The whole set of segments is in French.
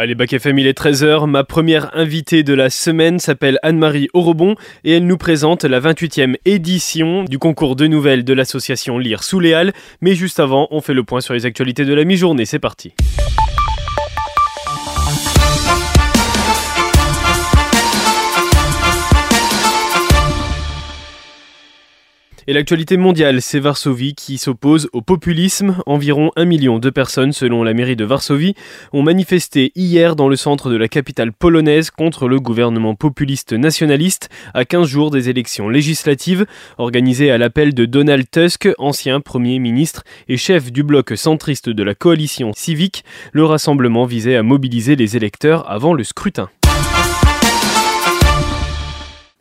Allez, Bac FM, il est 13h. Ma première invitée de la semaine s'appelle Anne-Marie Orobon et elle nous présente la 28e édition du concours de nouvelles de l'association Lire sous les Halles. Mais juste avant, on fait le point sur les actualités de la mi-journée. C'est parti. Et l'actualité mondiale, c'est Varsovie qui s'oppose au populisme. Environ un million de personnes, selon la mairie de Varsovie, ont manifesté hier dans le centre de la capitale polonaise contre le gouvernement populiste nationaliste à 15 jours des élections législatives organisées à l'appel de Donald Tusk, ancien Premier ministre et chef du bloc centriste de la coalition civique. Le rassemblement visait à mobiliser les électeurs avant le scrutin.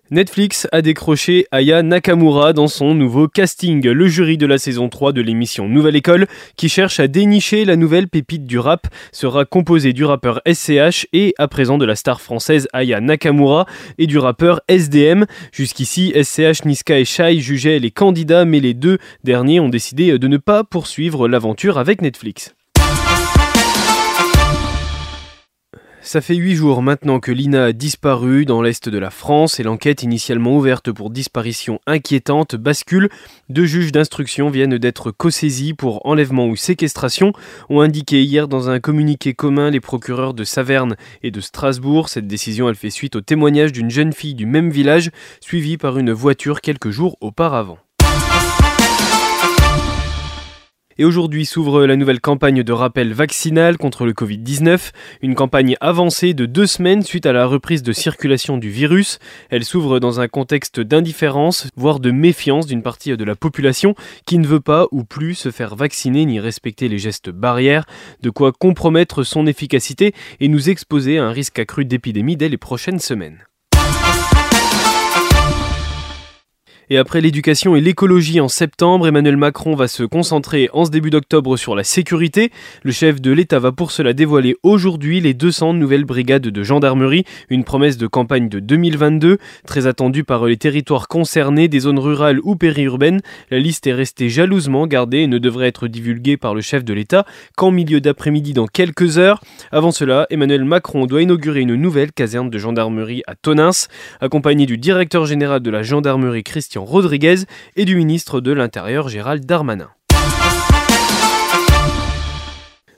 Netflix a décroché Aya Nakamura dans son nouveau casting, le jury de la saison 3 de l'émission Nouvelle École, qui cherche à dénicher la nouvelle pépite du rap, sera composé du rappeur SCH et à présent de la star française Aya Nakamura et du rappeur SDM. Jusqu'ici, SCH, Niska et Shai jugeaient les candidats, mais les deux derniers ont décidé de ne pas poursuivre l'aventure avec Netflix. Ça fait huit jours maintenant que Lina a disparu dans l'est de la France et l'enquête initialement ouverte pour disparition inquiétante bascule. Deux juges d'instruction viennent d'être co-saisis pour enlèvement ou séquestration, ont indiqué hier dans un communiqué commun les procureurs de Saverne et de Strasbourg. Cette décision elle fait suite au témoignage d'une jeune fille du même village suivie par une voiture quelques jours auparavant. Et aujourd'hui s'ouvre la nouvelle campagne de rappel vaccinal contre le Covid-19, une campagne avancée de deux semaines suite à la reprise de circulation du virus. Elle s'ouvre dans un contexte d'indifférence, voire de méfiance d'une partie de la population qui ne veut pas ou plus se faire vacciner ni respecter les gestes barrières, de quoi compromettre son efficacité et nous exposer à un risque accru d'épidémie dès les prochaines semaines. Et après l'éducation et l'écologie en septembre, Emmanuel Macron va se concentrer en ce début d'octobre sur la sécurité. Le chef de l'État va pour cela dévoiler aujourd'hui les 200 nouvelles brigades de gendarmerie, une promesse de campagne de 2022, très attendue par les territoires concernés, des zones rurales ou périurbaines. La liste est restée jalousement gardée et ne devrait être divulguée par le chef de l'État qu'en milieu d'après-midi dans quelques heures. Avant cela, Emmanuel Macron doit inaugurer une nouvelle caserne de gendarmerie à Tonins, accompagné du directeur général de la gendarmerie Christian Rodriguez et du ministre de l'Intérieur Gérald Darmanin.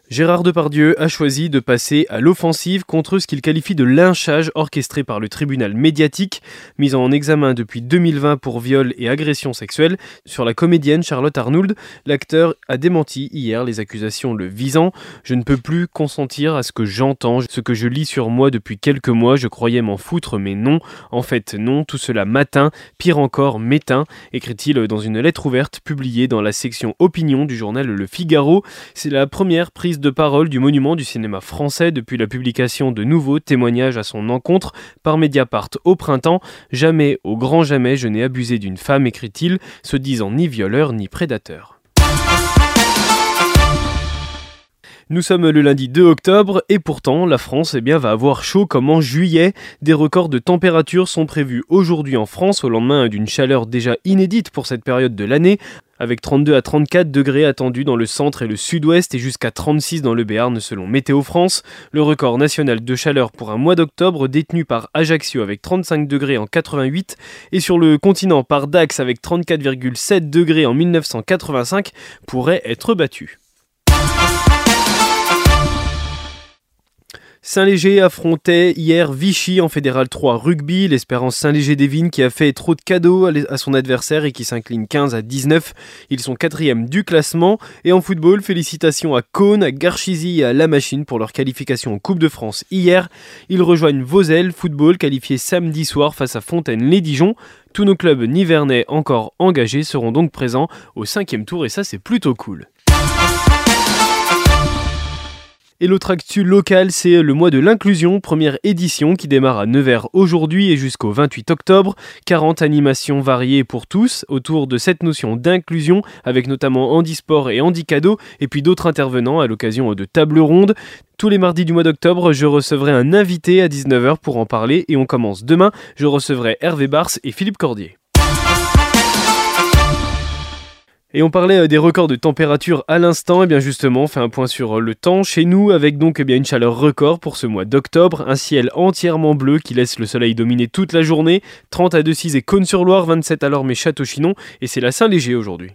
Gérard Depardieu a choisi de passer à l'offensive contre ce qu'il qualifie de lynchage orchestré par le tribunal médiatique, mis en examen depuis 2020 pour viol et agression sexuelle sur la comédienne Charlotte Arnould. L'acteur a démenti hier les accusations le visant. Je ne peux plus consentir à ce que j'entends, ce que je lis sur moi depuis quelques mois. Je croyais m'en foutre, mais non. En fait, non. Tout cela matin, pire encore, m'éteint, écrit-il dans une lettre ouverte publiée dans la section opinion du journal Le Figaro. C'est la première prise de parole du monument du cinéma français depuis la publication de nouveaux témoignages à son encontre par Mediapart au printemps. Jamais, au grand jamais, je n'ai abusé d'une femme, écrit-il, se disant ni violeur ni prédateur. Nous sommes le lundi 2 octobre et pourtant la France eh bien, va avoir chaud comme en juillet. Des records de température sont prévus aujourd'hui en France au lendemain d'une chaleur déjà inédite pour cette période de l'année avec 32 à 34 degrés attendus dans le centre et le sud-ouest et jusqu'à 36 dans le Béarn selon Météo France. Le record national de chaleur pour un mois d'octobre détenu par Ajaccio avec 35 degrés en 88 et sur le continent par Dax avec 34,7 degrés en 1985 pourrait être battu. Saint-Léger affrontait hier Vichy en Fédéral 3 rugby, l'Espérance Saint-Léger-Devine qui a fait trop de cadeaux à son adversaire et qui s'incline 15 à 19. Ils sont quatrième du classement. Et en football, félicitations à Cône, à Garchizy et à La Machine pour leur qualification en Coupe de France hier. Ils rejoignent Vosel Football qualifié samedi soir face à Fontaine-les-Dijon. Tous nos clubs nivernais encore engagés seront donc présents au cinquième tour et ça c'est plutôt cool. Et l'autre actu local, c'est le mois de l'inclusion, première édition qui démarre à Nevers aujourd'hui et jusqu'au 28 octobre. 40 animations variées pour tous autour de cette notion d'inclusion, avec notamment handisport et handicado, et puis d'autres intervenants à l'occasion de tables rondes. Tous les mardis du mois d'octobre, je recevrai un invité à 19h pour en parler et on commence demain. Je recevrai Hervé Bars et Philippe Cordier. Et on parlait euh, des records de température à l'instant, et bien justement, on fait un point sur euh, le temps chez nous, avec donc eh bien une chaleur record pour ce mois d'octobre, un ciel entièrement bleu qui laisse le soleil dominer toute la journée, 30 à 2 et Cône-sur-Loire, 27 à Lorme et Château-Chinon, et c'est la Saint-Léger aujourd'hui.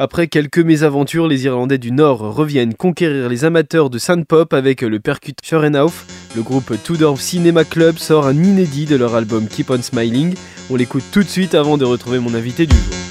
Après quelques mésaventures, les Irlandais du Nord reviennent conquérir les amateurs de Pop avec le percut Schorenauf. Le groupe Tudor Cinema Club sort un inédit de leur album Keep on Smiling. On l'écoute tout de suite avant de retrouver mon invité du jour.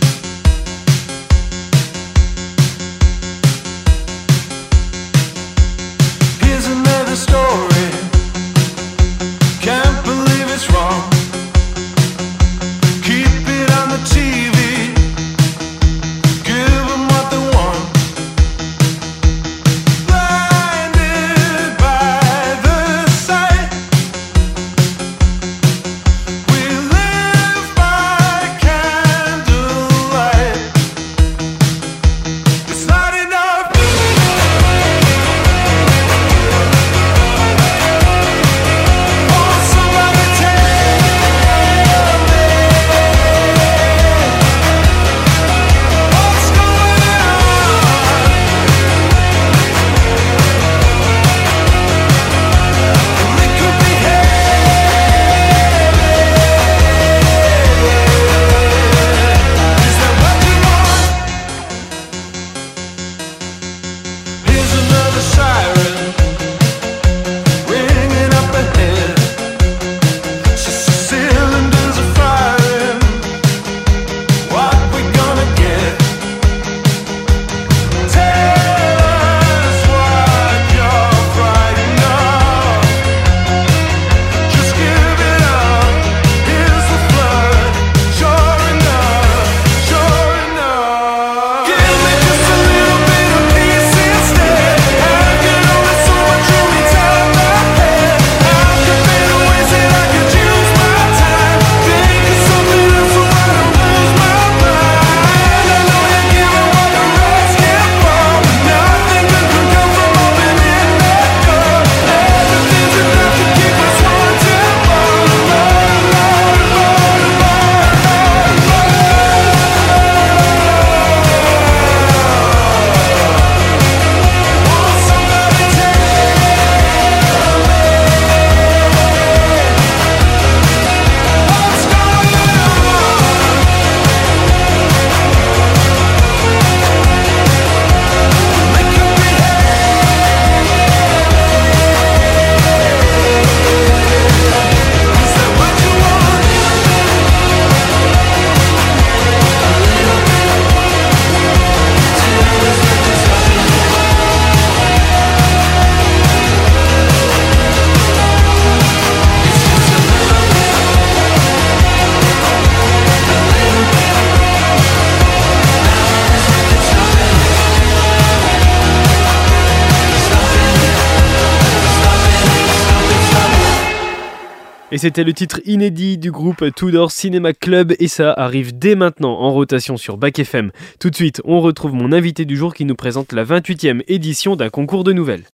Et c'était le titre inédit du groupe Tudor Cinema Club et ça arrive dès maintenant en rotation sur Bac FM. Tout de suite, on retrouve mon invité du jour qui nous présente la 28e édition d'un concours de nouvelles.